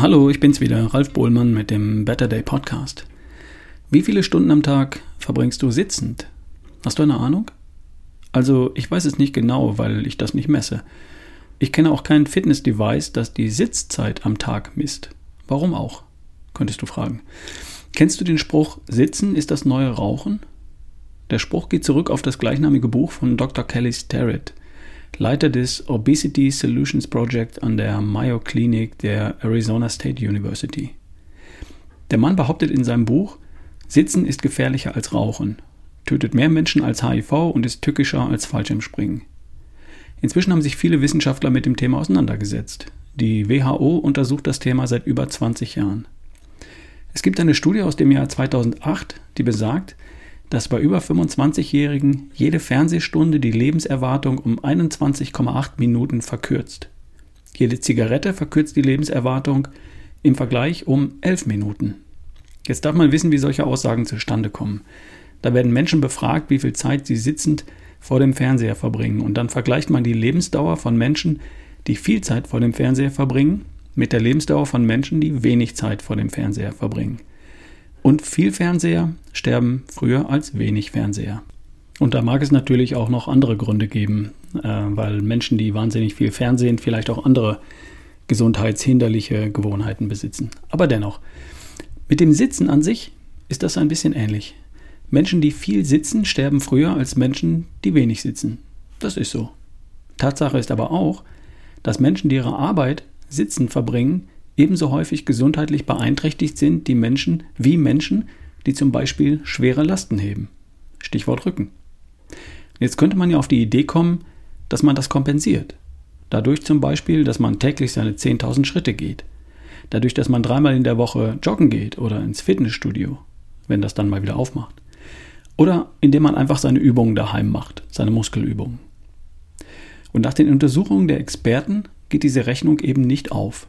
Hallo, ich bin's wieder, Ralf Bohlmann mit dem Better Day Podcast. Wie viele Stunden am Tag verbringst du sitzend? Hast du eine Ahnung? Also, ich weiß es nicht genau, weil ich das nicht messe. Ich kenne auch kein Fitness-Device, das die Sitzzeit am Tag misst. Warum auch? Könntest du fragen. Kennst du den Spruch, Sitzen ist das neue Rauchen? Der Spruch geht zurück auf das gleichnamige Buch von Dr. Kelly Starrett. Leiter des Obesity Solutions Project an der Mayo Clinic der Arizona State University. Der Mann behauptet in seinem Buch, Sitzen ist gefährlicher als Rauchen, tötet mehr Menschen als HIV und ist tückischer als Fallschirmspringen. Inzwischen haben sich viele Wissenschaftler mit dem Thema auseinandergesetzt. Die WHO untersucht das Thema seit über 20 Jahren. Es gibt eine Studie aus dem Jahr 2008, die besagt, dass bei über 25-Jährigen jede Fernsehstunde die Lebenserwartung um 21,8 Minuten verkürzt. Jede Zigarette verkürzt die Lebenserwartung im Vergleich um 11 Minuten. Jetzt darf man wissen, wie solche Aussagen zustande kommen. Da werden Menschen befragt, wie viel Zeit sie sitzend vor dem Fernseher verbringen. Und dann vergleicht man die Lebensdauer von Menschen, die viel Zeit vor dem Fernseher verbringen, mit der Lebensdauer von Menschen, die wenig Zeit vor dem Fernseher verbringen. Und viel Fernseher sterben früher als wenig Fernseher. Und da mag es natürlich auch noch andere Gründe geben, äh, weil Menschen, die wahnsinnig viel Fernsehen, vielleicht auch andere gesundheitshinderliche Gewohnheiten besitzen. Aber dennoch, mit dem Sitzen an sich ist das ein bisschen ähnlich. Menschen, die viel sitzen, sterben früher als Menschen, die wenig sitzen. Das ist so. Tatsache ist aber auch, dass Menschen, die ihre Arbeit sitzen verbringen, ebenso häufig gesundheitlich beeinträchtigt sind die Menschen wie Menschen, die zum Beispiel schwere Lasten heben. Stichwort Rücken. Jetzt könnte man ja auf die Idee kommen, dass man das kompensiert. Dadurch zum Beispiel, dass man täglich seine 10.000 Schritte geht. Dadurch, dass man dreimal in der Woche joggen geht oder ins Fitnessstudio, wenn das dann mal wieder aufmacht. Oder indem man einfach seine Übungen daheim macht, seine Muskelübungen. Und nach den Untersuchungen der Experten geht diese Rechnung eben nicht auf.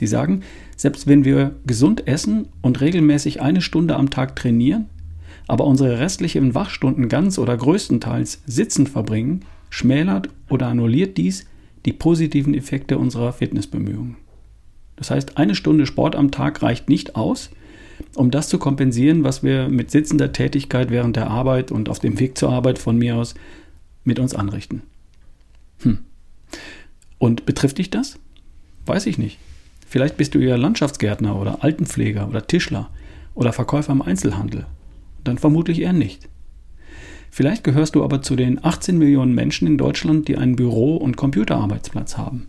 Die sagen, selbst wenn wir gesund essen und regelmäßig eine Stunde am Tag trainieren, aber unsere restlichen Wachstunden ganz oder größtenteils sitzend verbringen, schmälert oder annulliert dies die positiven Effekte unserer Fitnessbemühungen. Das heißt, eine Stunde Sport am Tag reicht nicht aus, um das zu kompensieren, was wir mit sitzender Tätigkeit während der Arbeit und auf dem Weg zur Arbeit von mir aus mit uns anrichten. Hm. Und betrifft dich das? Weiß ich nicht. Vielleicht bist du eher Landschaftsgärtner oder Altenpfleger oder Tischler oder Verkäufer im Einzelhandel. Dann vermutlich eher nicht. Vielleicht gehörst du aber zu den 18 Millionen Menschen in Deutschland, die einen Büro- und Computerarbeitsplatz haben.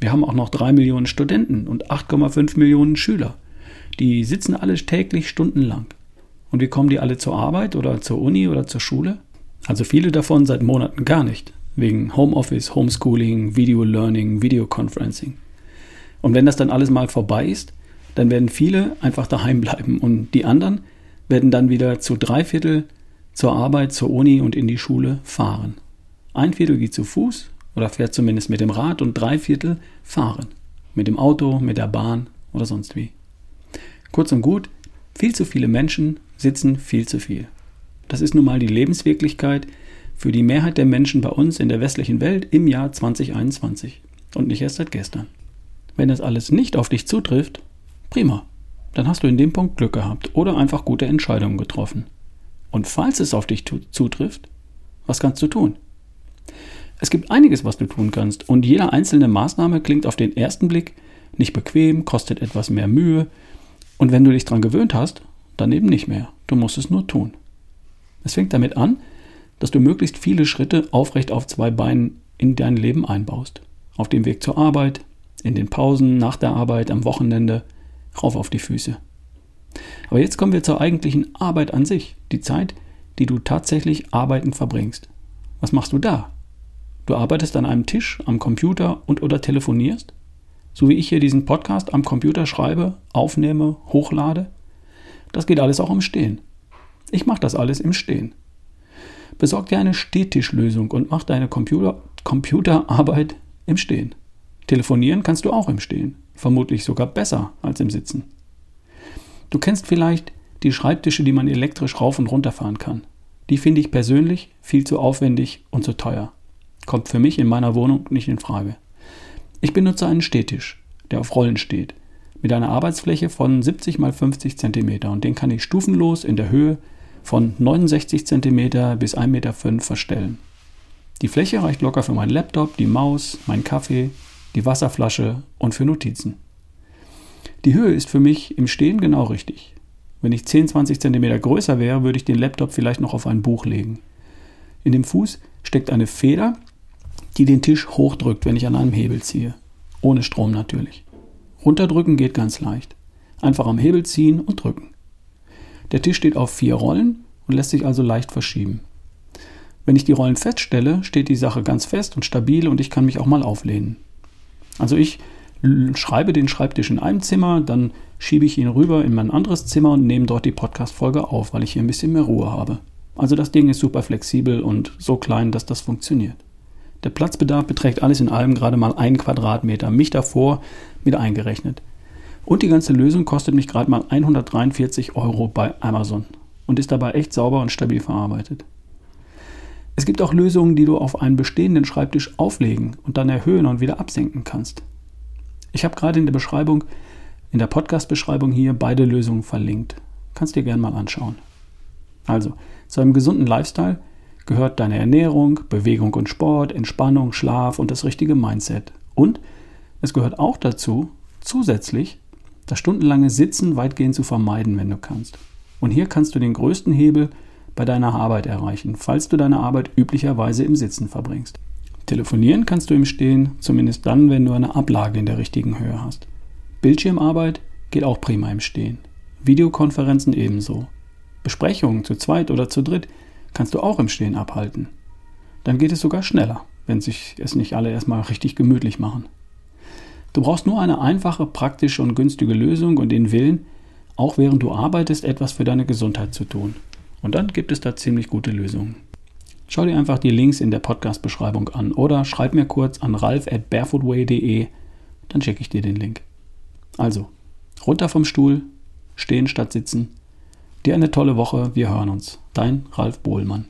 Wir haben auch noch 3 Millionen Studenten und 8,5 Millionen Schüler. Die sitzen alle täglich stundenlang. Und wie kommen die alle zur Arbeit oder zur Uni oder zur Schule? Also viele davon seit Monaten gar nicht. Wegen Homeoffice, Homeschooling, Video Learning, Videoconferencing. Und wenn das dann alles mal vorbei ist, dann werden viele einfach daheim bleiben und die anderen werden dann wieder zu drei Viertel zur Arbeit, zur Uni und in die Schule fahren. Ein Viertel geht zu Fuß oder fährt zumindest mit dem Rad und drei Viertel fahren. Mit dem Auto, mit der Bahn oder sonst wie. Kurz und gut, viel zu viele Menschen sitzen viel zu viel. Das ist nun mal die Lebenswirklichkeit für die Mehrheit der Menschen bei uns in der westlichen Welt im Jahr 2021 und nicht erst seit gestern. Wenn das alles nicht auf dich zutrifft, prima, dann hast du in dem Punkt Glück gehabt oder einfach gute Entscheidungen getroffen. Und falls es auf dich zutrifft, was kannst du tun? Es gibt einiges, was du tun kannst, und jede einzelne Maßnahme klingt auf den ersten Blick nicht bequem, kostet etwas mehr Mühe, und wenn du dich daran gewöhnt hast, dann eben nicht mehr. Du musst es nur tun. Es fängt damit an, dass du möglichst viele Schritte aufrecht auf zwei Beinen in dein Leben einbaust. Auf dem Weg zur Arbeit, in den Pausen, nach der Arbeit, am Wochenende, rauf auf die Füße. Aber jetzt kommen wir zur eigentlichen Arbeit an sich, die Zeit, die du tatsächlich arbeiten verbringst. Was machst du da? Du arbeitest an einem Tisch, am Computer und oder telefonierst? So wie ich hier diesen Podcast am Computer schreibe, aufnehme, hochlade. Das geht alles auch im Stehen. Ich mache das alles im Stehen. Besorg dir eine Stehtischlösung und mach deine Computer Computerarbeit im Stehen. Telefonieren kannst du auch im Stehen, vermutlich sogar besser als im Sitzen. Du kennst vielleicht die Schreibtische, die man elektrisch rauf und runter fahren kann. Die finde ich persönlich viel zu aufwendig und zu teuer. Kommt für mich in meiner Wohnung nicht in Frage. Ich benutze einen Stehtisch, der auf Rollen steht. mit einer Arbeitsfläche von 70 x 50 cm und den kann ich stufenlos in der Höhe von 69 cm bis 1,5 Meter verstellen. Die Fläche reicht locker für meinen Laptop, die Maus, meinen Kaffee, die Wasserflasche und für Notizen. Die Höhe ist für mich im Stehen genau richtig. Wenn ich 10, 20 cm größer wäre, würde ich den Laptop vielleicht noch auf ein Buch legen. In dem Fuß steckt eine Feder, die den Tisch hochdrückt, wenn ich an einem Hebel ziehe. Ohne Strom natürlich. Runterdrücken geht ganz leicht. Einfach am Hebel ziehen und drücken. Der Tisch steht auf vier Rollen und lässt sich also leicht verschieben. Wenn ich die Rollen feststelle, steht die Sache ganz fest und stabil und ich kann mich auch mal auflehnen. Also ich schreibe den Schreibtisch in einem Zimmer, dann schiebe ich ihn rüber in mein anderes Zimmer und nehme dort die Podcast-Folge auf, weil ich hier ein bisschen mehr Ruhe habe. Also das Ding ist super flexibel und so klein, dass das funktioniert. Der Platzbedarf beträgt alles in allem gerade mal einen Quadratmeter, mich davor mit eingerechnet. Und die ganze Lösung kostet mich gerade mal 143 Euro bei Amazon und ist dabei echt sauber und stabil verarbeitet. Es gibt auch Lösungen, die du auf einen bestehenden Schreibtisch auflegen und dann erhöhen und wieder absenken kannst. Ich habe gerade in der Beschreibung, in der Podcast-Beschreibung hier beide Lösungen verlinkt. Kannst dir gerne mal anschauen. Also, zu einem gesunden Lifestyle gehört deine Ernährung, Bewegung und Sport, Entspannung, Schlaf und das richtige Mindset. Und es gehört auch dazu, zusätzlich das stundenlange Sitzen weitgehend zu vermeiden, wenn du kannst. Und hier kannst du den größten Hebel bei deiner Arbeit erreichen, falls du deine Arbeit üblicherweise im Sitzen verbringst. Telefonieren kannst du im Stehen, zumindest dann, wenn du eine Ablage in der richtigen Höhe hast. Bildschirmarbeit geht auch prima im Stehen. Videokonferenzen ebenso. Besprechungen zu zweit oder zu dritt kannst du auch im Stehen abhalten. Dann geht es sogar schneller, wenn sich es nicht alle erstmal richtig gemütlich machen. Du brauchst nur eine einfache, praktische und günstige Lösung und den Willen, auch während du arbeitest, etwas für deine Gesundheit zu tun. Und dann gibt es da ziemlich gute Lösungen. Schau dir einfach die Links in der Podcast-Beschreibung an oder schreib mir kurz an ralf at barefootway.de, dann schicke ich dir den Link. Also, runter vom Stuhl, stehen statt sitzen. Dir eine tolle Woche, wir hören uns. Dein Ralf Bohlmann.